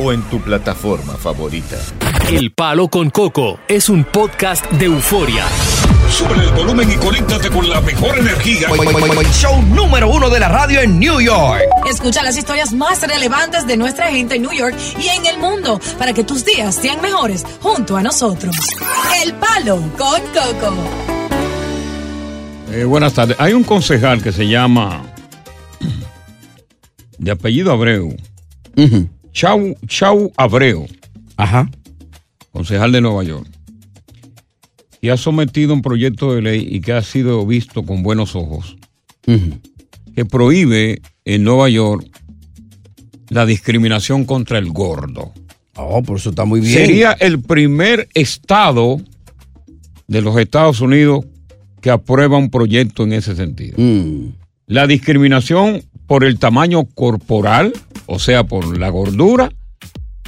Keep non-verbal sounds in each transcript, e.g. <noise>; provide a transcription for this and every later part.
o en tu plataforma favorita. El Palo con Coco es un podcast de euforia. Sube el volumen y conéctate con la mejor energía. Show número uno de la radio en New York. Escucha las historias más relevantes de nuestra gente en New York y en el mundo para que tus días sean mejores junto a nosotros. El Palo con Coco. Eh, buenas tardes. Hay un concejal que se llama de apellido Abreu. Chau, Chau Abreu. Ajá. Concejal de Nueva York. Y ha sometido un proyecto de ley y que ha sido visto con buenos ojos. Que prohíbe en Nueva York la discriminación contra el gordo. Oh, por eso está muy bien. Sería el primer estado de los Estados Unidos que aprueba un proyecto en ese sentido. Mm. La discriminación por el tamaño corporal, o sea, por la gordura,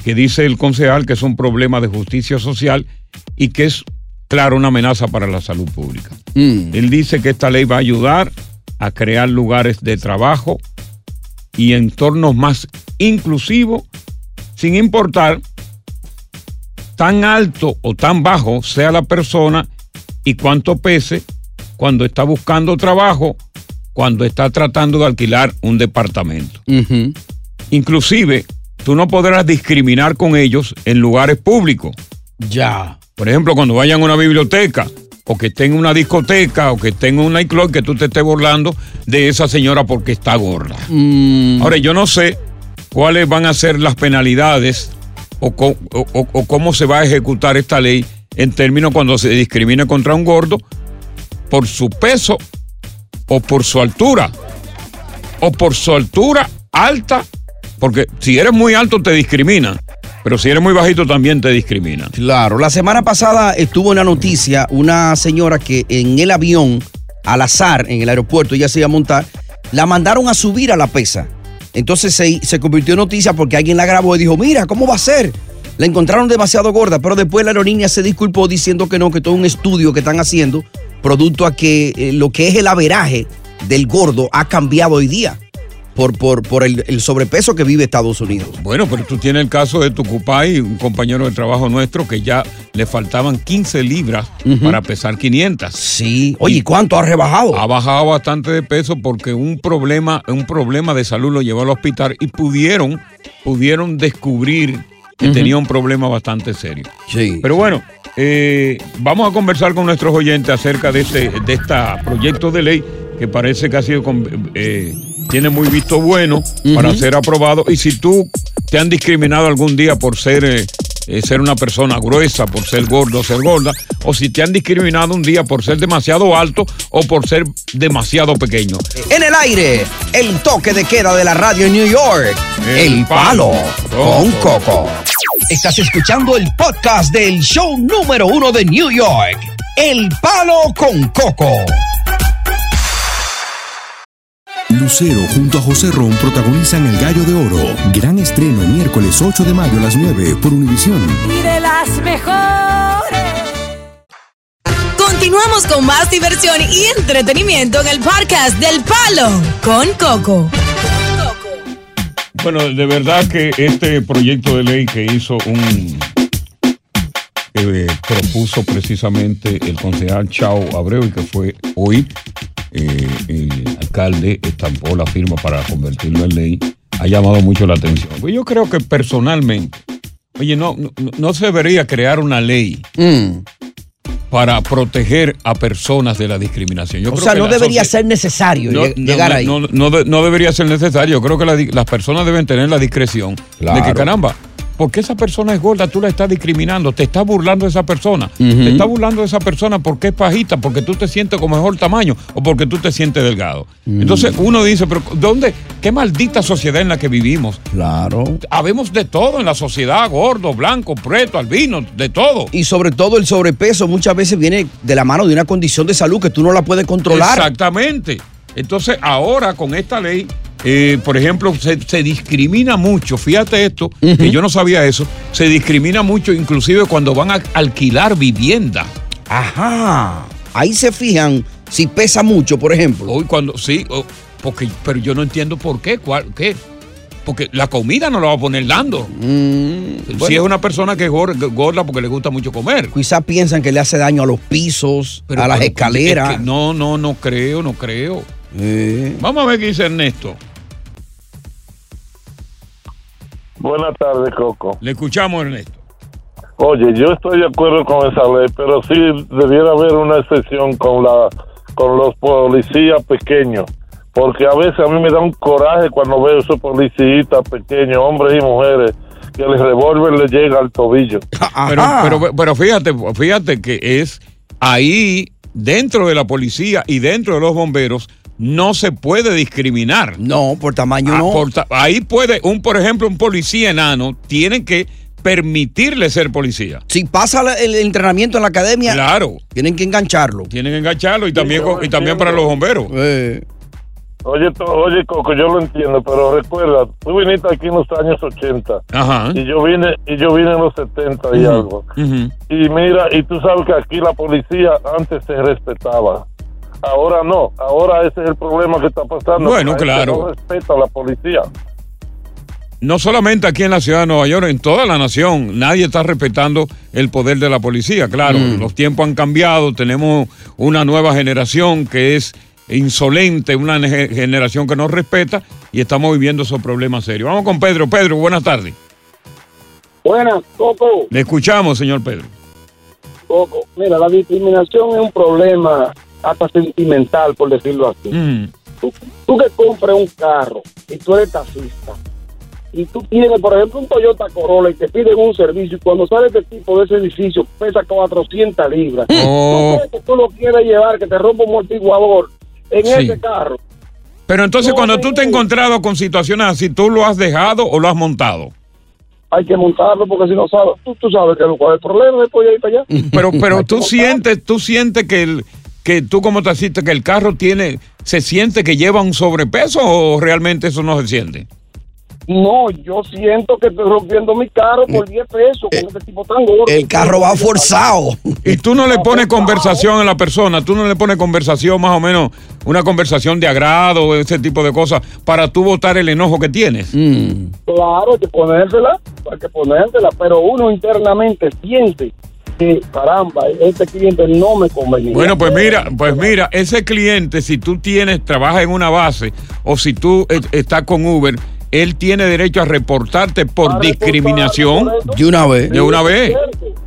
que dice el concejal que es un problema de justicia social y que es, claro, una amenaza para la salud pública. Mm. Él dice que esta ley va a ayudar a crear lugares de trabajo y entornos más inclusivos, sin importar tan alto o tan bajo sea la persona y cuánto pese cuando está buscando trabajo, cuando está tratando de alquilar un departamento. Ujú. Inclusive, tú no podrás discriminar con ellos en lugares públicos. Ya. Por ejemplo, cuando vayan a una biblioteca, o que estén en una discoteca, o que estén en un nightclub, que tú te estés burlando de esa señora porque está gorda. Mm. Ahora, yo no sé cuáles van a ser las penalidades o, o- o- o cómo se va a ejecutar esta ley en términos cuando se discrimine contra un gordo por su peso o por su altura o por su altura alta, porque si eres muy alto te discriminan, pero si eres muy bajito también te discriminan. Claro, la semana pasada estuvo una noticia, una señora que en el avión, al azar, en el aeropuerto, ella se iba a montar, la mandaron a subir a la pesa. Entonces se, se convirtió en noticia porque alguien la grabó y dijo, mira, ¿cómo va a ser? La encontraron demasiado gorda, pero después la aerolínea se disculpó diciendo que no, que todo un estudio que están haciendo, producto a que eh, lo que es el averaje del gordo ha cambiado hoy día por, por, por el, el sobrepeso que vive Estados Unidos. Bueno, pero tú tienes el caso de Tucupay, un compañero de trabajo nuestro que ya le faltaban 15 libras para pesar 500. Sí. Oye, ¿y cuánto ha rebajado? Ha bajado bastante de peso porque un problema, un problema de salud lo llevó al hospital y pudieron, pudieron descubrir que tenía un problema bastante serio. Sí. Pero bueno, eh, vamos a conversar con nuestros oyentes acerca de este de esta proyecto de ley que parece que ha sido eh, tiene muy visto bueno para ser aprobado y si tú te han discriminado algún día por ser eh, ser una persona gruesa, por ser gordo o ser gorda, o si te han discriminado un día por ser demasiado alto o por ser demasiado pequeño. En el aire, el toque de queda de la radio en New York. El, palo con coco. Estás escuchando el podcast del show número uno de New York. El palo con coco. Lucero junto a José Ron protagonizan El Gallo de Oro. Gran estreno miércoles 8 de mayo a las 9 por Univisión. Y de las mejores. Continuamos con más diversión y entretenimiento en el podcast del Palo con Coco. Bueno, de verdad que este proyecto de ley que hizo un que propuso precisamente el concejal Chao Abreu y que fue hoy eh, el alcalde estampó la firma para convertirlo en ley, ha llamado mucho la atención. Pues yo creo que personalmente, oye, no, no, no se debería crear una ley para proteger a personas de la discriminación. Yo o creo sea, que no debería ser necesario no, llegar no, ahí. No, no de- no debería ser necesario. Yo creo que la las personas deben tener la discreción de que, Claro. caramba, porque esa persona es gorda, tú la estás discriminando, te estás burlando de esa persona. Te estás burlando de esa persona porque es pajita, porque tú te sientes con mejor tamaño o porque tú te sientes delgado. Mm. Entonces uno dice, pero ¿dónde? ¿Qué maldita sociedad en la que vivimos? Claro. Habemos de todo en la sociedad, gordo, blanco, preto, albino, de todo. Y sobre todo el sobrepeso muchas veces viene de la mano de una condición de salud que tú no la puedes controlar. Exactamente. Entonces, ahora con esta ley, eh, por ejemplo, se, se discrimina mucho. Fíjate esto, que yo no sabía eso. Se discrimina mucho, inclusive cuando van a alquilar vivienda. Ajá. Ahí se fijan si pesa mucho, por ejemplo. Hoy cuando sí, porque, pero yo no entiendo por qué, cuál, qué. Porque la comida no la va a poner dando. si Mm, bueno. es una persona que es gor- gorda porque le gusta mucho comer. Quizás piensan que le hace daño a los pisos, Pero- a las pero escaleras. es que no, no, no creo, no creo. Eh. Vamos a ver qué dice Ernesto. Buenas tardes, Coco. Le escuchamos, Ernesto. Oye, yo estoy de acuerdo con esa ley, pero sí debiera haber una excepción con la con los policías pequeños, porque a veces a mí me da un coraje cuando veo esos policías pequeños, hombres y mujeres, que el revólver le llega al tobillo. <laughs> Pero, pero, pero fíjate, fíjate que es ahí, dentro de la policía y dentro de los bomberos, no se puede discriminar. No, por tamaño Ah, no. por ta- ahí puede, un, por ejemplo, un policía enano tiene que permitirle ser policía. Si pasa el entrenamiento en la academia, Claro. tienen que engancharlo. Tienen que engancharlo y también, y también para los bomberos. Eh, Oye, oye, Coco, yo lo entiendo, pero recuerda, tú viniste aquí en los años 80 Ajá. y yo vine y yo vine en los 70 y algo. Y mira, y tú sabes que aquí la policía antes se respetaba. Ahora no, ahora ese es el problema que está pasando. Bueno, claro. No respeta a la policía. No solamente aquí en la ciudad de Nueva York, en toda la nación, nadie está respetando el poder de la policía. Claro, Mm. los tiempos han cambiado, tenemos una nueva generación que es insolente, una ge- generación que no respeta y estamos viviendo esos problemas serios. Vamos con Pedro. Pedro, buenas tardes. Buenas, Coco. Le escuchamos, señor Pedro. Coco. Mira, la discriminación es un problema hasta sentimental, por decirlo así. Mm. Tú, tú que compras un carro y tú eres taxista y tú tienes, por ejemplo, un Toyota Corolla y te piden un servicio y cuando sale este tipo de ese edificio pesa 400 libras. Oh. ¿Tú crees que tú lo quieres llevar, que te rompa un amortiguador en Sí. ese carro? Pero entonces, cuando tú te has encontrado con situaciones así, ¿tú lo has dejado o lo has montado? Hay que montarlo porque si no sabes, tú, tú sabes que cuál es el problema después de ir para allá. Pero, pero tú sientes, tú sientes que el, que tú como taxista, que el carro tiene, se siente que lleva un sobrepeso o realmente eso no se siente? No, yo siento que estoy rompiendo mi carro por 10 pesos con este tipo tan gordo. el carro va forzado. Y tú no le pones conversación a la persona, tú no le pones conversación más o menos, una conversación de agrado, ese tipo de cosas, para tú votar el enojo que tienes. Mm. Claro, hay que ponérsela, hay que ponérsela, pero uno internamente siente que, caramba, este cliente no me convenía. Bueno, pues mira, pues mira, ese cliente, si tú tienes, trabajas en una base o si tú eh, estás con Uber, él tiene derecho a reportarte por discriminación De una vez. de una vez.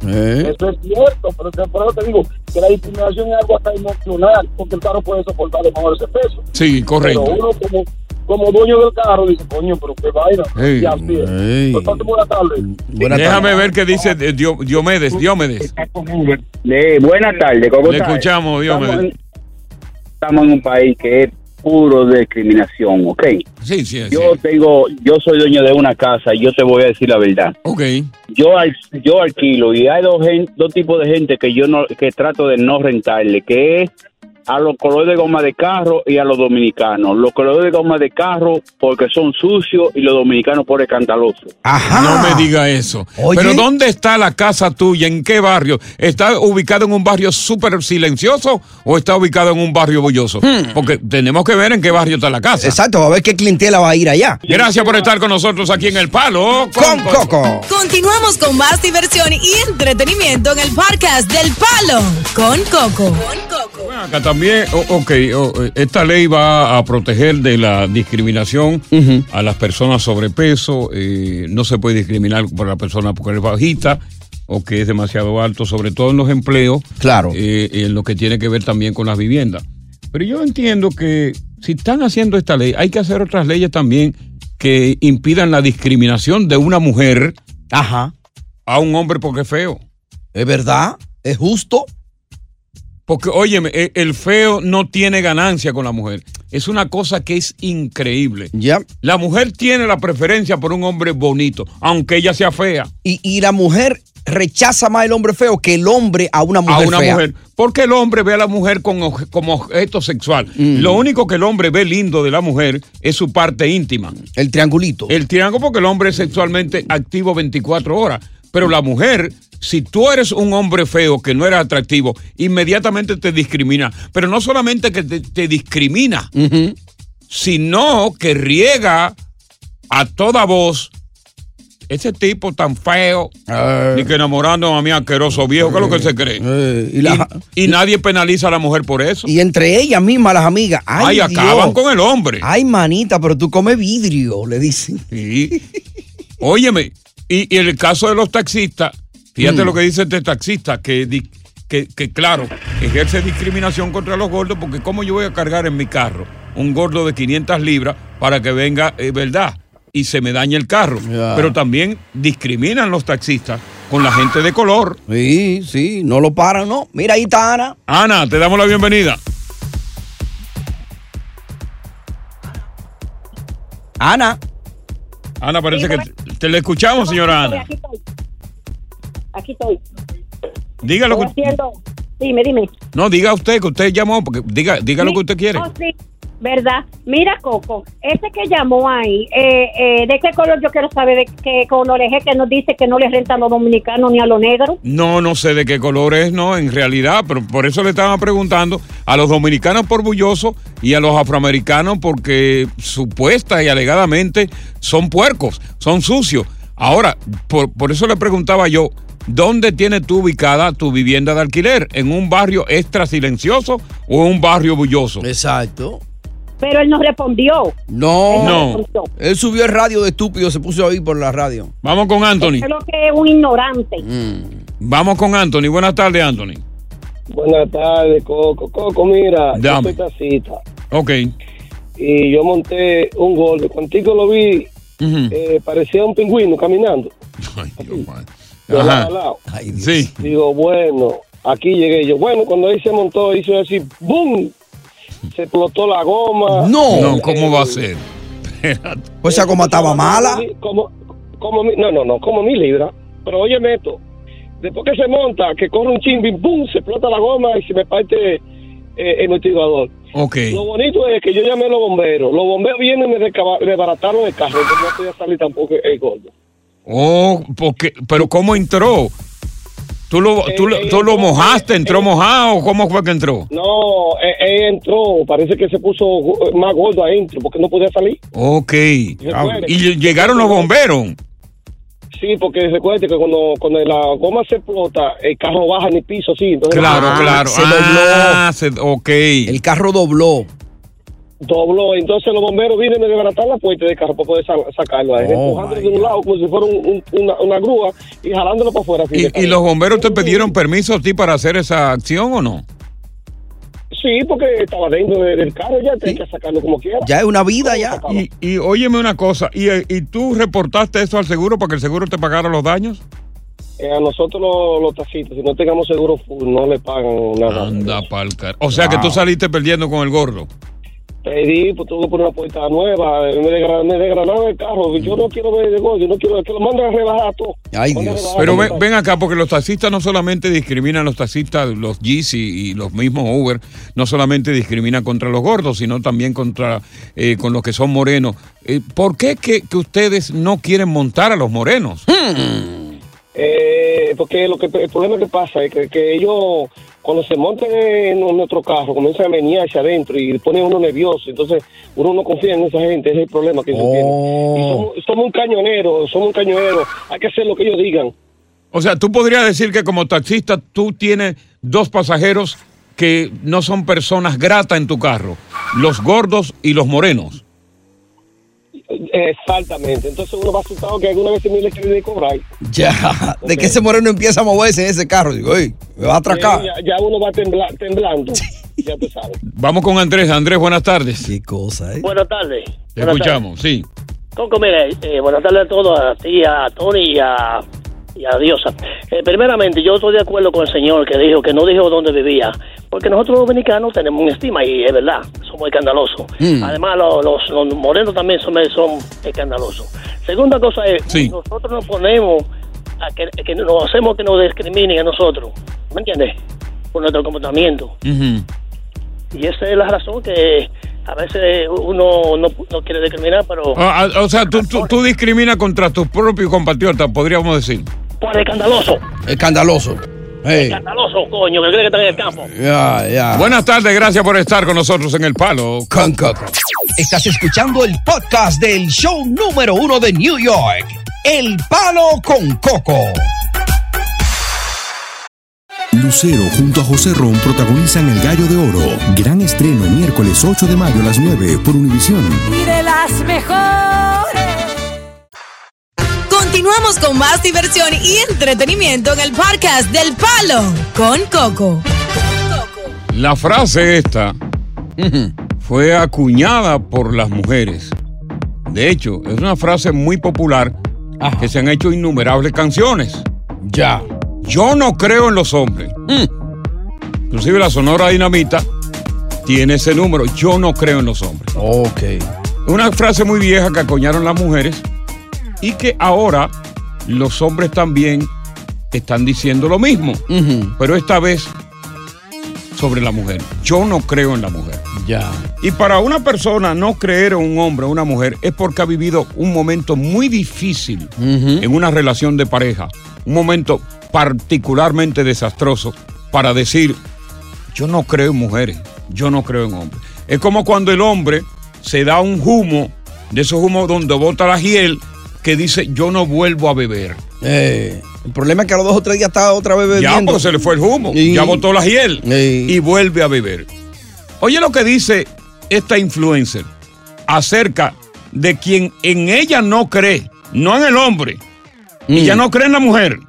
Eh. Eso es cierto, pero te, por eso te digo que la discriminación es algo hasta emocional, porque el carro puede soportar de mejor ese peso. Sí, correcto. Pero uno como, como dueño del carro dice, coño, pero qué vaina. Ey, y así es. ey. Pues, pase buena tarde. Déjame ver qué dice eh, Dio- Diomedes. Diomedes. Eh, buenas tardes, ¿cómo Le estás? escuchamos, Diomedes. Estamos en, estamos en un país que es puro de discriminación, ¿ok? Sí, sí, Yo tengo, yo soy dueño de una casa y yo te voy a decir la verdad. Ok. Yo al- yo alquilo y hay dos gen- dos tipos de gente que yo no que trato de no rentarle, que es a los colores de goma de carro y a los dominicanos. Los colores de goma de carro porque son sucios y los dominicanos por escandalosos. No me diga eso. Pero ¿dónde está la casa tuya? ¿En qué barrio? ¿Está ubicado en un barrio súper silencioso o está ubicado en un barrio bulloso? Porque tenemos que ver en qué barrio está la casa. Exacto, a ver qué clientela va a ir allá. Gracias por estar con nosotros aquí en El Palo Con Coco. Continuamos con más diversión y entretenimiento en el podcast del Palo con Coco. Acá también, ok, esta ley va a proteger de la discriminación a las personas sobrepeso. eh, no se puede discriminar por la persona porque es bajita o que es demasiado alto, sobre todo en los empleos. Claro. eh, en lo que tiene que ver también con las viviendas. Pero yo entiendo que si están haciendo esta ley, hay que hacer otras leyes también que impidan la discriminación de una mujer a un hombre porque es feo. ¿Es verdad? ¿Es justo? Porque, óyeme, e- el feo no tiene ganancia con la mujer. Es una cosa que es increíble. Ya. La mujer tiene la preferencia por un hombre bonito, aunque ella sea fea. Y, y la mujer rechaza más el hombre feo que el hombre a una a mujer una fea. mujer. Porque el hombre ve a la mujer con obje- como objeto sexual. Mm. Lo único que el hombre ve lindo de la mujer es su parte íntima. El triangulito. El triángulo porque el hombre es sexualmente activo 24 horas. Pero la mujer, si tú eres un hombre feo que no eres atractivo, inmediatamente te discrimina. Pero no solamente que te, te discrimina, sino que riega a toda voz ese tipo tan feo y que enamorando a mi asqueroso viejo, ¿qué es lo que se cree? y, la- y nadie penaliza a la mujer por eso. y entre ellas mismas, las amigas. Ay, Ay, acaban con el hombre. Ay, manita, pero tú comes vidrio, le dicen. Sí. Óyeme, y, y en el caso de los taxistas, fíjate Mm. lo que dice este taxista, que, di- que, que, claro, ejerce discriminación contra los gordos, porque ¿cómo yo voy a cargar en mi carro un gordo de 500 libras para que venga, eh, verdad, y se me dañe el carro? Pero también discriminan los taxistas con la gente de color. Sí, sí, no lo paran, ¿no? Mira, ahí está Ana. Ana, te damos la bienvenida. Ana. Ana, parece que te, le escuchamos, señora Ana. Aquí estoy. Aquí estoy. Diga lo que, Estoy haciendo- Dime, dime. no, diga usted que usted llamó, porque diga, diga lo que usted quiere. Oh, sí, ¿verdad? Mira, Coco, ese que llamó ahí, eh, eh, ¿de qué color yo quiero saber de qué color es que nos dice que no le renta a los dominicanos ni a los negros? No, no sé de qué color es, no, en realidad, pero por eso le estaba preguntando a los dominicanos por bulloso y a los afroamericanos porque supuesta y alegadamente son puercos, son sucios. Ahora, por, por eso le preguntaba yo, ¿dónde tienes tú ubicada tu vivienda de alquiler? ¿En un barrio extra silencioso o en un barrio bulloso? Exacto. Pero él nos respondió. No. No. Él subió el radio de estúpido, se puso a oír por la radio. Vamos con Anthony. Es lo que es un ignorante. Vamos con Anthony. Buenas tardes, Anthony. Buenas tardes, Coco. Coco, mira, Dame. yo soy Ok. y yo monté un gordo. Contigo lo vi, eh, parecía un pingüino caminando. De Ajá. lado a lado. Sí. Digo, bueno, aquí llegué yo. Bueno, cuando ahí se montó, hizo así, ¡boom! Se explotó la goma. No, ¿cómo va a ser? Pues esa goma estaba mala. Como, como mi- no, no, no, como mi libra. Pero óyeme esto. Después que se monta, que corre un chimbing, ¡boom! Se explota la goma y se me parte eh, el amortiguador. Ok. Lo bonito es que yo llamé a los bomberos. Los bomberos vienen y me desbarataron el carro. Entonces no podía salir tampoco el gordo. Oh, porque, pero ¿cómo entró? ¿Tú lo, tú, lo- tú lo mojaste? ¿Entró mojado? ¿Cómo fue que entró? No, él, él entró, parece que se puso más gordo adentro porque no podía salir. Ok. Recuerde. Y llegaron los bomberos. Sí, porque recuerde que cuando, cuando la goma se explota, el carro baja en el piso, sí. Entonces, Claro, Ah, claro. Se Ah, se- ok. El carro dobló. Dobló. Entonces los bomberos vienen a desbaratar la puerta del carro para poder sa- sacarlo. a él, Oh, empujándolo de un lado como si fuera un- un- una, una grúa y jalándolo para afuera. así ¿Y, los bomberos te pidieron permiso a ti para hacer esa acción o no? Sí, porque estaba dentro de- del carro ya, tenía que sacarlo como quiera. Ya es una vida ya. Y, y óyeme una cosa, ¿y, ¿y tú reportaste eso al seguro para que el seguro te pagara los daños? Eh, a nosotros los, los taxistas, si no tengamos seguro full, no le pagan nada. Anda pa'l car- O sea que tú saliste perdiendo con el gordo. Pedí, pues que poner una puerta nueva, me desgranaron el carro. Yo no quiero ver de gol, yo no quiero que lo manden a rebajar todo. Ay, a Dios. rebajar Pero todo. ven, ven acá, porque los taxistas no solamente discriminan los taxistas, los Yeezy y los mismos Uber, no solamente discriminan contra los gordos, sino también contra eh, con los que son morenos. Eh, ¿Por qué que, que ustedes no quieren montar a los morenos? Eh, porque lo que el problema que pasa es que, que ellos cuando se montan en nuestro carro comienzan a venir hacia adentro y ponen uno nervioso entonces uno no confía en esa gente ese es el problema que ellos tienen. Y somos, somos un cañonero somos un cañonero hay que hacer lo que ellos digan. O sea, tú podrías decir que como taxista tú tienes dos pasajeros que no son personas gratas en tu carro, los gordos y los morenos. Exactamente entonces uno va asustado que alguna vez se me le quiere cobrar Ya, de que ese moreno empieza a moverse en ese carro. Digo, oye, me va a atracar. ya, ya uno va tembla- temblando ya tú sabes Vamos con Andrés. Andrés, buenas tardes. Qué cosa, ¿eh? Buenas tardes. Te Buenas escuchamos, sí. tardes. Coco, mire, eh, buenas tardes a todos, a ti, a Tony y a, y a Diosa. Eh, primeramente, yo estoy de acuerdo con el señor que dijo que no dijo dónde vivía, porque nosotros los dominicanos tenemos un estima y es verdad, somos escandalosos. Mm. Además, los, los, los morenos también son, son escandalosos. Segunda cosa es, Sí. nosotros nos ponemos a que, que nos hacemos que nos discriminen a nosotros, ¿me entiendes? Por nuestro comportamiento. Y esa es la razón que a veces uno no, no quiere discriminar, pero Ah, ah, o sea, tú, tú, tú discriminas contra tus propios compatriotas, podríamos decir. por escandaloso. Escandaloso. Hey. Escandaloso, coño, que cree que está en el campo. Ya, ya. Buenas tardes, gracias por estar con nosotros en El Palo. Con Coco. Estás escuchando el podcast del show número uno de New York. El Palo con Coco. Lucero junto a José Ron protagonizan El Gallo de Oro. Gran estreno miércoles 8 de mayo a las 9 por Univisión. Y de las mejores. Continuamos con más diversión y entretenimiento en el podcast del Palo con Coco. La frase esta fue acuñada por las mujeres. De hecho, es una frase muy popular que se han hecho innumerables canciones. Ya. Yo no creo en los hombres. Inclusive la Sonora Dinamita tiene ese número. Yo no creo en los hombres. Ok. Una frase muy vieja que acuñaron las mujeres y que ahora los hombres también están diciendo lo mismo. Pero esta vez sobre la mujer. Yo no creo en la mujer. Ya. Y para una persona no creer en un hombre o una mujer es porque ha vivido un momento muy difícil en una relación de pareja. Un momento particularmente desastroso para decir, yo no creo en mujeres, yo no creo en hombres. Es como cuando el hombre se da un humo, de esos humos donde bota la hiel, que dice, yo no vuelvo a beber. Eh, el problema es que a los dos o tres días está otra vez bebiendo. Ya, porque se le fue el humo. Ya botó la hiel. Y vuelve a beber. Oye lo que dice esta influencer acerca de quien en ella no cree, no en el hombre. Y ya no cree en la mujer.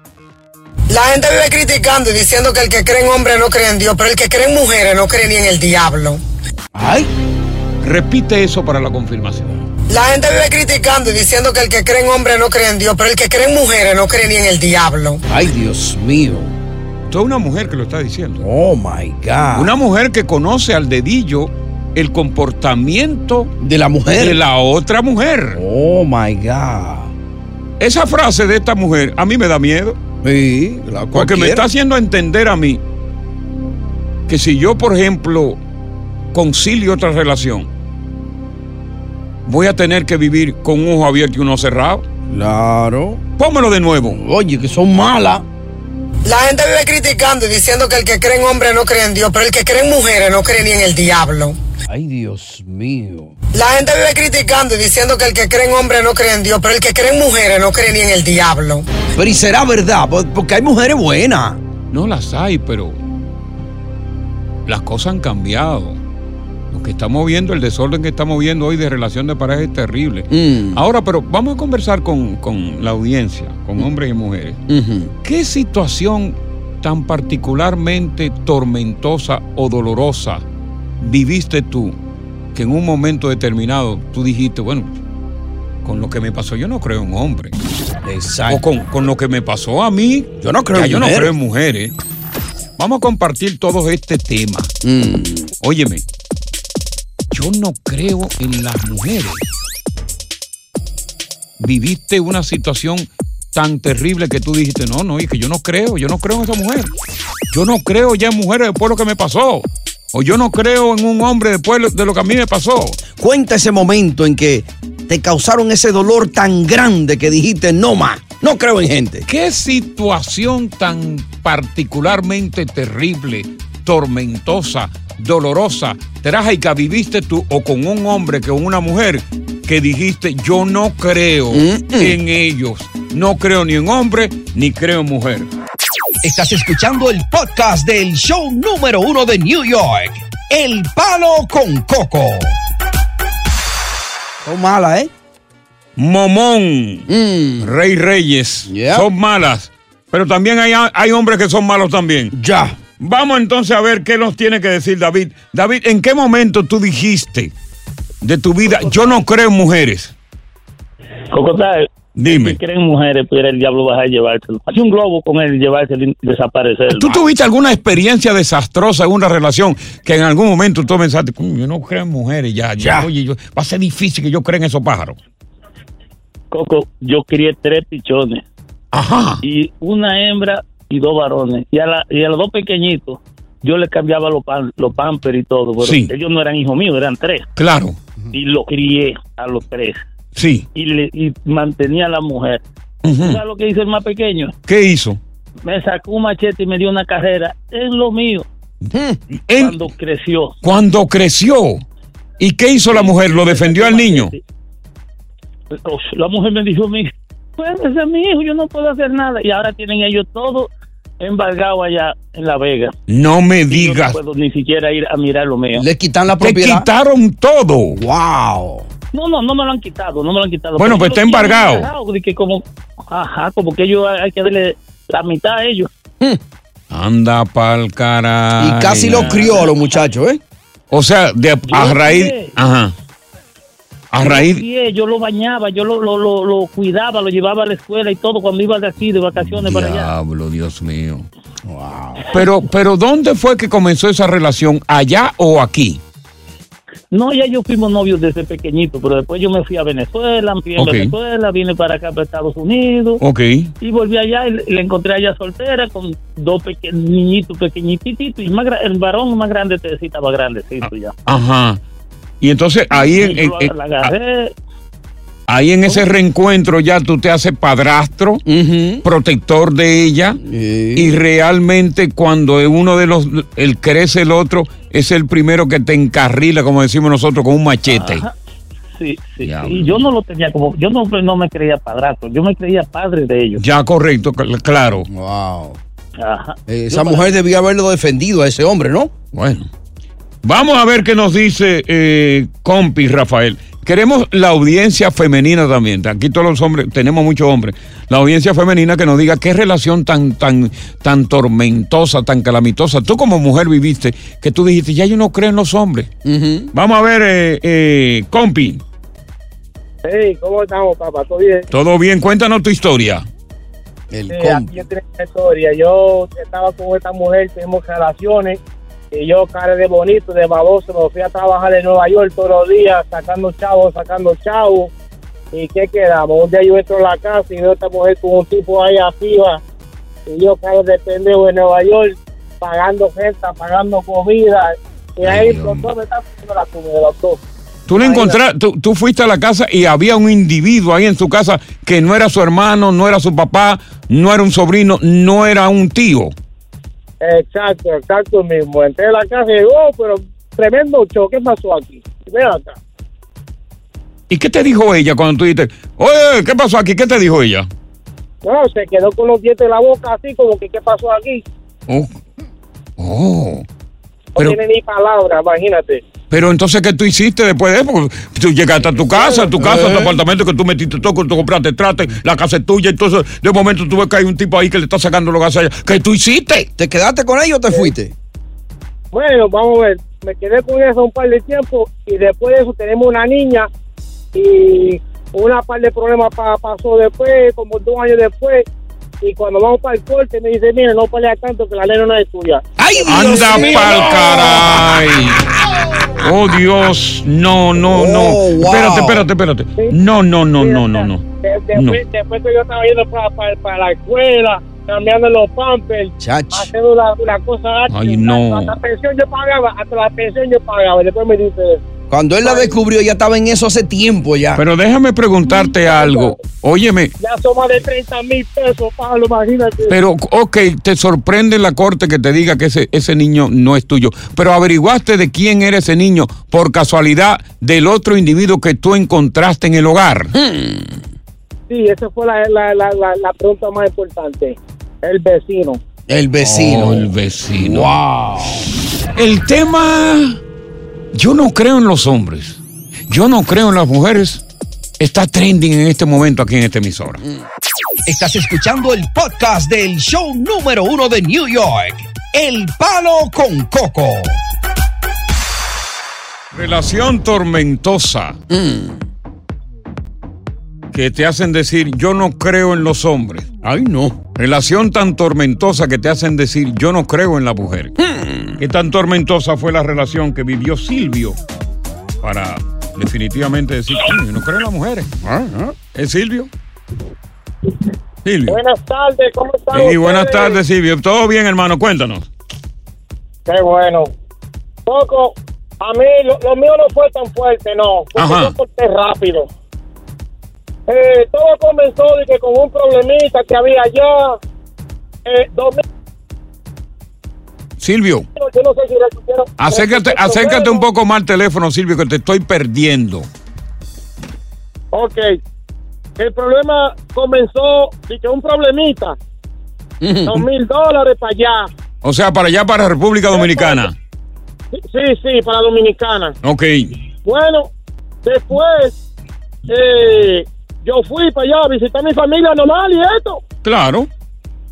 La gente vive criticando y diciendo que el que cree en hombre no cree en Dios, pero el que cree en mujeres no cree ni en el diablo. Ay. Repite eso para la confirmación. La gente vive criticando y diciendo que el que cree en hombre no cree en Dios, pero el que cree en mujeres no cree ni en el diablo. Ay, Dios mío. Esto es una mujer que lo está diciendo. Oh my God. Una mujer que conoce al dedillo el comportamiento de la mujer. De la otra mujer. Oh my God. Esa frase de esta mujer a mí me da miedo. Sí, Porque me está haciendo entender a mí que si yo, por ejemplo, concilio otra relación, voy a tener que vivir con un ojo abierto y uno cerrado. Claro. Pónmelo de nuevo. Oye, que son malas. La gente vive criticando y diciendo que el que cree en hombre no cree en Dios, pero el que cree en mujeres no cree ni en el diablo. Ay, Dios mío. La gente vive criticando y diciendo que el que cree en hombre no cree en Dios, pero el que cree en mujeres no cree ni en el diablo. Pero y será verdad, Por- porque hay mujeres buenas. No las hay, pero las cosas han cambiado. Lo que estamos viendo, el desorden que estamos viendo hoy de relación de pareja es terrible. Mm. Ahora, pero vamos a conversar con, con la audiencia, con hombres y mujeres. ¿Qué situación tan particularmente tormentosa o dolorosa viviste tú que en un momento determinado tú dijiste, bueno, con lo que me pasó yo no creo en hombre? Exacto. O con, con lo que me pasó a mí, Yo no creo en yo no mujeres. creo en mujeres. Vamos a compartir todo este tema. Mm. Óyeme, yo no creo en las mujeres. Viviste una situación tan terrible que tú dijiste, no, no, y que yo no creo, yo no creo en esa mujer. Yo no creo ya en mujeres después de lo que me pasó. O yo no creo en un hombre después de lo que a mí me pasó. Cuenta ese momento en que te causaron ese dolor tan grande que dijiste, no más, no creo en gente. ¿Qué situación tan particularmente terrible, tormentosa, dolorosa, trágica viviste tú o con un hombre que con una mujer que dijiste, yo no creo en ellos? No creo ni en hombre ni creo en mujer. Estás escuchando el podcast del show número uno de New York, El Palo con Coco. Son malas, ¿eh? Momón, Rey Reyes, son malas. Pero también hay, hay hombres que son malos también. Ya. Vamos entonces a ver qué nos tiene que decir David. David, ¿en qué momento tú dijiste de tu vida, yo no creo en mujeres? Cocotá, Dime. Si creen mujeres, pues el diablo va a llevárselo. Hace un globo con él y llevárselo y desaparecer. ¿Tú tuviste alguna experiencia desastrosa en una relación que en algún momento tú pensaste, "Coño, yo no creo en mujeres ya, ya, oye, yo- va a ser difícil que yo crea en esos pájaros? Coco, yo crié tres pichones. Ajá. Y una hembra y dos varones. Y a, la- y a los dos pequeñitos, yo les cambiaba los, pan, los pampers y todo. Pero Sí. ellos no eran hijos míos, eran tres. Claro. Y lo crié a los tres. Sí. Y, le, y mantenía a la mujer. Ujú. ¿Sabes lo que hizo el más pequeño? ¿Qué hizo? Me sacó un machete y me dio una carrera en lo mío. Cuando creció. Cuando creció. ¿Y qué hizo la mujer? ¿Lo defendió al niño? Uf, La mujer me dijo a mí, pues ese es mi hijo, yo no puedo hacer nada. Y ahora tienen ellos todo embargado allá en La Vega. No me yo digas. no puedo ni siquiera ir a mirar lo mío. Le quitan la Te propiedad. quitaron todo. Wow. No, no, no me lo han quitado, no me lo han quitado. Bueno, Pero pues está embargado. embargado, que como, ajá, como que ellos hay que darle la mitad a ellos. Anda pa'l caray. Y casi lo crió a los muchachos, ¿eh? O sea, de, a raíz. Ajá. A Yo raíz. lo crié, Yo lo bañaba, yo lo, lo, lo, lo cuidaba, lo llevaba a la escuela y todo cuando iba de aquí, de vacaciones para allá. Diablo, Dios mío. Pero, pero ¿dónde fue que comenzó esa relación? ¿Allá o aquí? No, ya yo fuimos novios desde pequeñito, pero después yo me fui a Venezuela, fui en Ok. Venezuela, vine para acá, para Estados Unidos. Ok. Y volví allá y la encontré allá soltera con dos peque- niñitos pequeñititos y más el varón más grande te sí, estaba grandecito ya. Ajá. Y entonces ahí en, en- la- en- ahí en ese reencuentro ya tú te haces padrastro, protector de ella, y realmente cuando uno de los, el crece el otro, es el primero que te encarrila, como decimos nosotros, con un machete. Ajá. Sí, sí. Y yo no lo tenía como, yo no, no me creía padrastro, yo me creía padre de ellos. Ya correcto, cl- claro. Wow. Ajá. Eh, esa mujer debía haberlo defendido a ese hombre, ¿no? Bueno. Vamos a ver qué nos dice eh, compi Rafael. Queremos la audiencia femenina también. Aquí todos los hombres, tenemos muchos hombres. La audiencia femenina que nos diga qué relación tan, tan, tan tormentosa, tan calamitosa. Tú como mujer viviste, que tú dijiste, ya yo no creo en los hombres. Vamos a ver, eh, eh, compi. Hey, ¿cómo estamos, papá? ¿Todo bien? Todo bien, cuéntanos tu historia. El Sí, aquí yo tengo una historia. Yo estaba con esta mujer, tuvimos relaciones, y yo, cara de bonito, de baboso, me fui a trabajar en Nueva York todos los días, sacando chavos, sacando chavos. ¿Y qué quedamos? Un día yo entro a la casa y veo a esta mujer con un tipo ahí arriba, y yo, cara de pendejo en Nueva York, pagando renta, pagando comida. Y ahí los dos me están poniendo la comida, dos. Tú le encontraste, tú, tú fuiste a la casa y había un individuo ahí en su casa que no era su hermano, no era su papá, no era un sobrino, no era un tío. Exacto, exacto mismo. Entré a la casa y digo, oh, pero tremendo choque, ¿qué pasó aquí? Ven acá. ¿Y qué te dijo ella cuando tú dijiste, oye, ¿qué pasó aquí? ¿Qué te dijo ella? No, se quedó con los dientes en la boca así, como que, ¿qué pasó aquí? Oh. Oh. No Pero, tiene ni palabra, imagínate. Pero entonces, ¿qué tú hiciste después de eso? Porque tú llegaste a tu casa, a tu casa, a tu apartamento, que tú metiste todo, que tú compraste trate, la casa es tuya, entonces de momento tú ves que hay un tipo ahí que le está sacando los gases allá. ¿Qué tú hiciste? ¿Te quedaste con ella o te fuiste? Bueno, vamos a ver. Me quedé con eso un par de tiempo y después de eso tenemos una niña y una par de problemas pa- pasó después, como dos años después. Y cuando vamos para el corte me dice, mira, no pelea tanto que la nena no es tuya. ¡Anda pa'l caray! Oh, <laughs> Dios. No, no, no. Oh, wow. Espérate, espérate, espérate. No, no, no, no, no, no. De- No. Después, que yo estaba yendo para, para, para la escuela, cambiando los pampers, Chach. haciendo la, la cosa. Ay, no. Hasta la pensión yo pagaba, hasta la pensión yo pagaba. y Después me dice eso. Cuando él la descubrió, ya estaba en eso hace tiempo ya. Pero déjame preguntarte algo. Óyeme, Ya son más de 30 mil pesos, Pablo, imagínate. pero, ok, te sorprende la corte que te diga que ese, ese niño no es tuyo. Pero averiguaste de quién era ese niño por casualidad del otro individuo que tú encontraste en el hogar. Sí, esa fue la, la, la, la, la pregunta más importante. El vecino. El vecino. Oh, el vecino. Wow. El tema, yo no creo en los hombres, yo no creo en las mujeres. Está trending en este momento aquí en esta emisora. Estás escuchando el podcast del show número uno de New York. El Palo con Coco. Relación tormentosa. Que te hacen decir, yo no creo en los hombres. Ay, no. Relación tan tormentosa que te hacen decir, yo no creo en la mujer. ¿Qué tan tormentosa fue la relación que vivió Silvio para definitivamente decir, "Coño, yo no creo en las mujeres? ¿Es Silvio? Silvio. Buenas tardes, ¿cómo están? Sí, buenas tardes, Silvio. ¿Todo bien, hermano? Cuéntanos. Qué bueno. Poco, a mí lo, lo mío no fue tan fuerte, no. Porque Ajá. yo corté rápido. Eh, todo comenzó de que con un problemita que había allá. Eh, dos mil- Silvio, yo no sé si acércate, acércate un poco más al teléfono, Silvio, que te estoy perdiendo. Ok. El problema comenzó de que un problemita. Dos mil dólares para allá. O sea, para allá, para República Dominicana. Sí, sí, sí, para Dominicana. Ok. Bueno, después eh, yo fui para allá a visitar a mi familia normal y esto. Claro.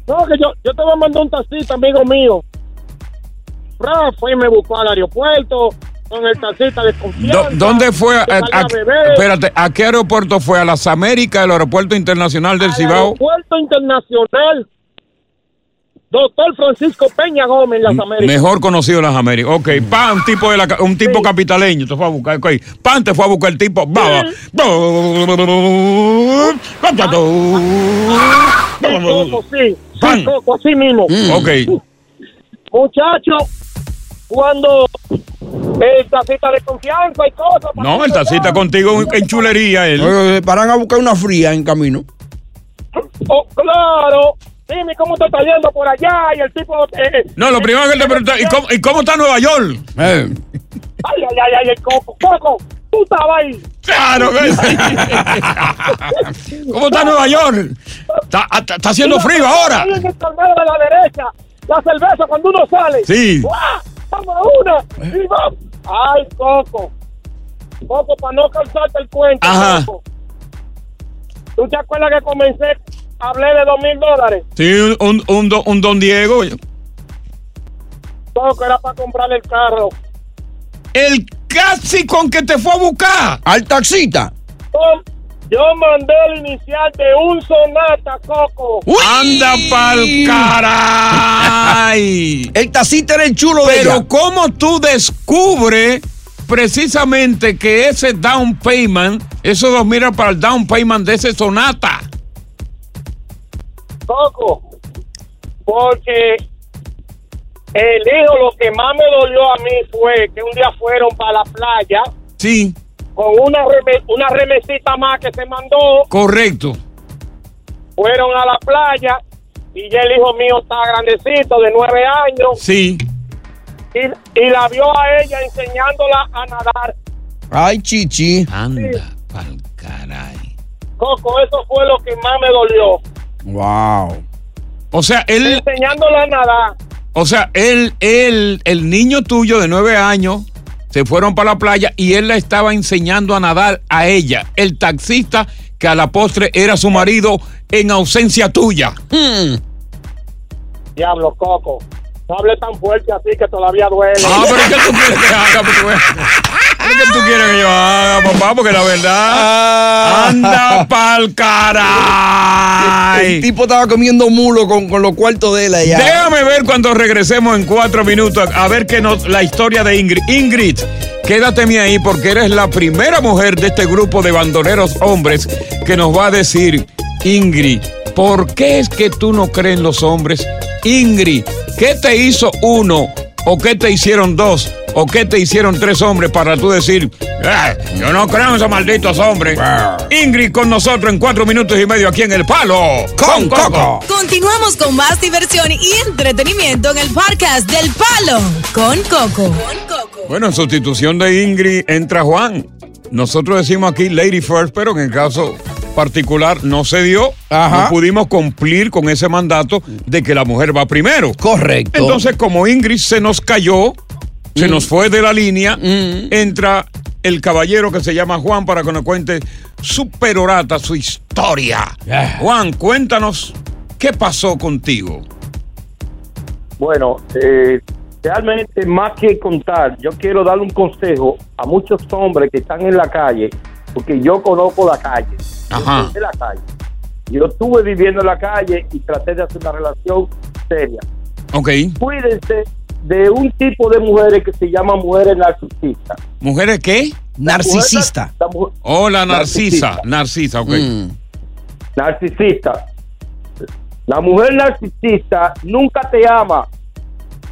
No, que yo, yo te voy a mandar un taxista, amigo mío. Ra, fue y me buscó al aeropuerto con el taxista de Do- confianza. ¿Dónde fue? A, a- espérate, ¿a qué aeropuerto fue? ¿A las Américas, el aeropuerto internacional del Al Cibao? aeropuerto internacional. Doctor Francisco Peña Gómez, Las Américas. Mejor conocido en las Américas. Ok, pa, un tipo, de la, un tipo capitaleño te fue a buscar. ok. Pan te fue a buscar el tipo. Coco, sí, sí, Pan. Coco, así mismo. Ok. Muchacho, cuando el taxista de confianza y cosas. No, el taxista contigo en- chulería. Él. Eh, Paran a buscar una fría en camino. Oh, claro. Dime cómo te está yendo por allá y el tipo. eh, eh, No, lo primero que te pregunta, ¿y cómo, ¿y cómo está Nueva York? Eh, Ay, ay, ay, ay, el coco. Coco, tú estabas ahí. Claro que sí. ¿Cómo está Nueva York? Está, está- está haciendo frío ahora. Ahí en el de la derecha. La cerveza cuando uno sale. Sí. ¡Guau! Vamos a una. Y vamos. Ay, Coco. Coco, para no cansarte el cuento. Ajá. Coco. ¿Tú te acuerdas que comencé? Hablé de dos mil dólares. Sí, un, un, un don- un don Diego. Coco, era para comprar el carro. El casi con que te fue a buscar. Al taxista. Yo mandé el inicial de un sonata, Coco. Anda pa'l caray. <laughs> El taxista era el chulo de Pero. ¿cómo tú descubres precisamente que ese down payment, esos dos mira para el down payment de ese sonata? Coco, porque el hijo lo que más me dolió a mí fue que un día fueron para la playa Sí, con una, reme- una remesita más que se mandó, correcto. fueron a la playa y ya el hijo mío está grandecito, de nueve años, Sí. y, y la vio a ella enseñándola a nadar. Ay, chichi. Anda. Coco, eso fue lo que más me dolió. Wow. O sea, él, Enseñándola a nadar. o sea, él, él, el niño tuyo de nueve años, se fueron para la playa y él la estaba enseñando a nadar a ella, el taxista que a la postre era su marido en ausencia tuya. Diablo, Coco. No hable tan fuerte así que todavía duele. Ah, pero ¿qué tú quieres que haga? ¿Qué tú quieres que yo haga, papá? Porque la verdad. Anda pa'l caray. El tipo estaba comiendo mulo con, con los cuartos de él allá. Déjame ver cuando regresemos en cuatro minutos a ver que nos, la historia de Ingrid. Ingrid, Quédateme ahí porque eres la primera mujer de este grupo de bandoleros hombres que nos va a decir, Ingrid, ¿por qué es que tú no crees en los hombres? Ingrid, ¿qué te hizo uno? ¿O qué te hicieron dos? ¿O qué te hicieron tres hombres para tú decir, "Eh, yo no creo en esos malditos hombres? Ingrid con nosotros en cuatro minutos y medio aquí en El Palo con Coco. Continuamos con más diversión y entretenimiento en el podcast del Palo con Coco. Bueno, en sustitución de Ingrid entra Juan. Nosotros decimos aquí Lady First, pero en el caso particular no se dio. No pudimos cumplir con ese mandato de que la mujer va primero. Correcto. Entonces, como Ingrid se nos cayó, se nos fue de la línea, entra el caballero que se llama Juan para que nos cuente su perorata, su historia. Juan, cuéntanos qué pasó contigo. Bueno, eh, realmente más que contar, yo quiero darle un consejo a muchos hombres que están en la calle, porque yo conozco la calle. Yo Ajá. de la calle. Yo estuve viviendo en la calle y traté de hacer una relación seria. Ok. Cuídense de un tipo de mujeres que se llama mujeres narcisistas. ¿Mujeres qué? Narcisista. La mu- Hola, Narcisa. Narcisa, ok. Mm. narcisista. La mujer narcisista nunca te ama,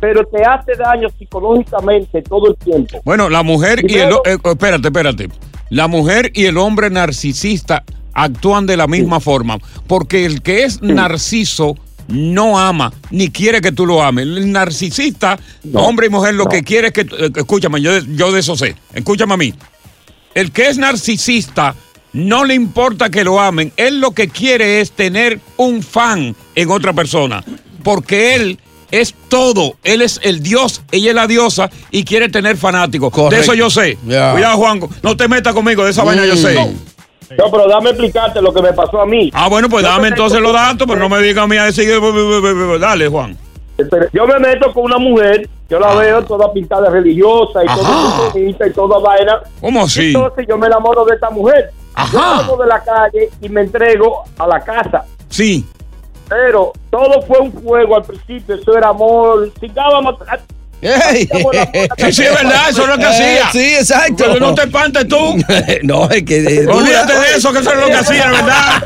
pero te hace daño psicológicamente todo el tiempo. Bueno, la mujer y el... Eh, espérate, espérate. La mujer y el hombre narcisista actúan de la misma forma, porque el que es narciso no ama, ni quiere que tú lo ames. El narcisista, hombre y mujer, lo que quiere es que... eh, escúchame, yo de, yo de eso sé. Escúchame a mí. El que es narcisista no le importa que lo amen. Él lo que quiere es tener un fan en otra persona. Porque él es todo. Él es el dios, ella es la diosa y quiere tener fanáticos. Correcto. De eso yo sé. Cuidado, Juan. No te metas conmigo. De esa vaina yo sé. No, pero dame explicarte lo que me pasó a mí. Ah, bueno, pues Yo dame me entonces los datos, pero no me digas a mí a decir. Dale, Juan. Yo me meto con una mujer, yo la veo toda pintada religiosa y Ajá. toda y toda vaina. ¿Cómo así? Entonces yo me enamoro de esta mujer. Ajá. Yo salgo de la calle y me entrego a la casa. Sí. Pero todo fue un juego al principio, eso era amor. Sigábamos. ¡Ey! Sí, sí, es verdad, eso es lo que Eh, hacía. Sí, exacto. Pero no te espantes tú. <laughs> no, es que. eh, Olvídate de eso, que eso es lo que hacía, ¿verdad?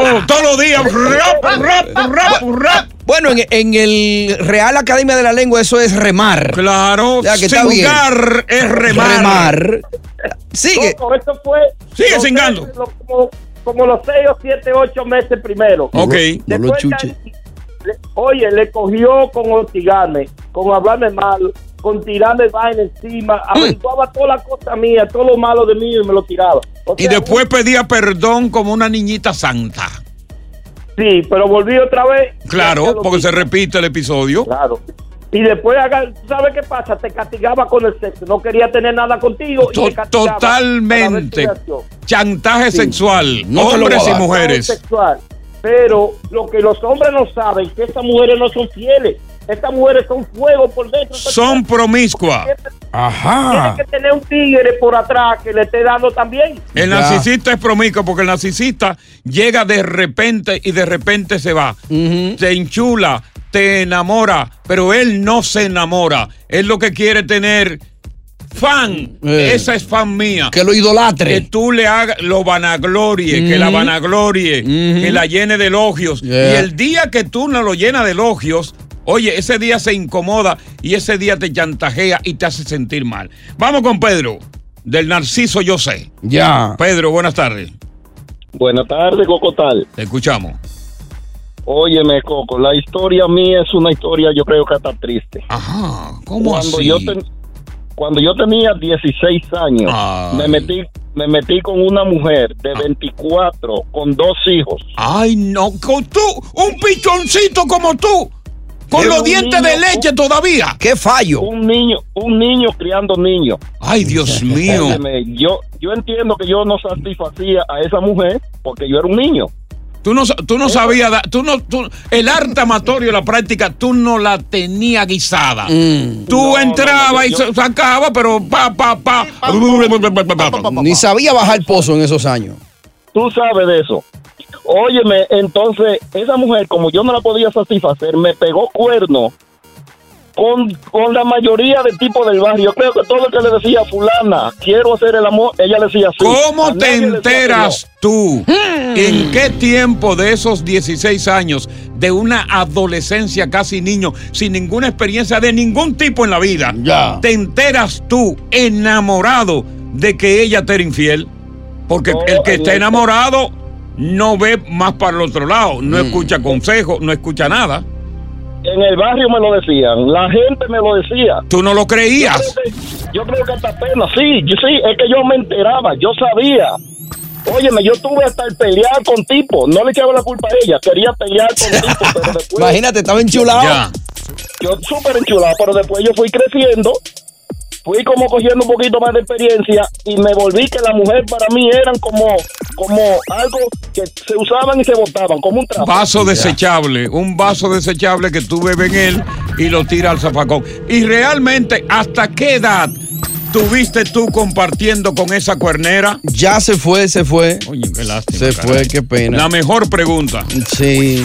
Oh, <laughs> todos los días. Rap, rap, rap, rap. Bueno, en, en el Real Academia de la Lengua eso es remar. Claro, Ya que está bien. cingar es remar. Remar. Sigue. Eso fue. Sigue lo- como, como los 6 o 7, 8 meses primero. Ok. No lo Después chuche. le- oye, le cogió con hostigarme, con hablarme mal, con tirarme vaina encima, Mm. averiguaba toda la cosa mía, todo lo malo de mí y me lo tiraba. O Y después pedía perdón como una niñita santa. Sí, pero volví otra vez. Claro, porque se repite el episodio. Claro. Y después, haga- ¿tú ¿sabes qué pasa? Te castigaba con el sexo. No quería tener nada contigo. y To- te castigaba totalmente. Chantaje Sí. sexual. No hombres y mujeres. Sexual. Pero lo que los hombres no saben es que estas mujeres no son fieles. Estas mujeres son fuego por dentro. Son promiscuas. Ajá. Tiene que tener un tigre por atrás que le esté dando también. El Ya. narcisista es promiscuo porque el narcisista llega de repente y de repente se va. Te enchula, te enamora, pero él no se enamora. Él lo que quiere tener fan. Eh. Esa es fan mía. Que lo Que idolatre. tú le hagas, lo vanaglorie, que la vanaglorie, que la llene de elogios. Yeah. Y el día que tú no lo llenas de elogios, oye, ese día se incomoda y ese día te chantajea y te hace sentir mal. Vamos con Pedro, del Narciso Yo sé. Ya. Pedro, buenas tardes. Buenas tardes, Cocotal. Te escuchamos. Óyeme, Coco, la historia mía es una historia, yo creo que hasta triste. Ajá, ¿cómo cuando así? Yo ten- cuando yo tenía 16 años, Ay. me metí me metí con una mujer de 24 con dos hijos. Ay, no, con tú, un pichoncito como tú, con los dientes de niño, leche todavía. ¿Qué fallo? Un niño, un niño criando niños. Ay, Dios mío. Yo yo entiendo que yo no satisfacía a esa mujer porque yo era un niño. Tú no, tú no sabías, tú no, tú, el arte amatorio, la práctica, tú no la tenías guisada. Mm. Tú No, entrabas no, y yo- sa- sacabas, pero pa, pa, pa. Ni sabía bajar pozo en esos años. Tú sabes de eso. Óyeme, entonces, esa mujer, como yo no la podía satisfacer, me pegó cuerno con, con la mayoría de tipos del barrio. Yo creo que todo el que le decía fulana, quiero hacer el amor, ella le decía sí. ¿Cómo A te enteras tú? ¿En qué tiempo de esos 16 años, de una adolescencia casi niño, sin ninguna experiencia de ningún tipo en la vida, te enteras tú, enamorado, de que ella te era infiel? Porque el que está enamorado no ve más para el otro lado, no escucha consejos, no escucha nada. En el barrio me lo decían, la gente me lo decía. ¿Tú no lo creías? Yo creo que, yo creo que hasta pena, sí, yo, sí, es que yo me enteraba, yo sabía. Óyeme, yo tuve hasta el pelear con tipo, no le echaba la culpa a ella, quería pelear con tipo, pero <laughs> después... Imagínate, estaba enchulado. Yo súper enchulado, pero después yo fui creciendo, fui como cogiendo un poquito más de experiencia y me volví que las mujeres para mí eran como, como algo que se usaban y se botaban, como un trapo. Vaso desechable, un vaso desechable que tú bebes en él y lo tiras al zafacón. Y realmente, ¿hasta qué edad tuviste tú compartiendo con esa cuernera? Ya se fue, se fue. Oye, qué lástima. Se caray. fue, qué pena. La mejor pregunta. Sí.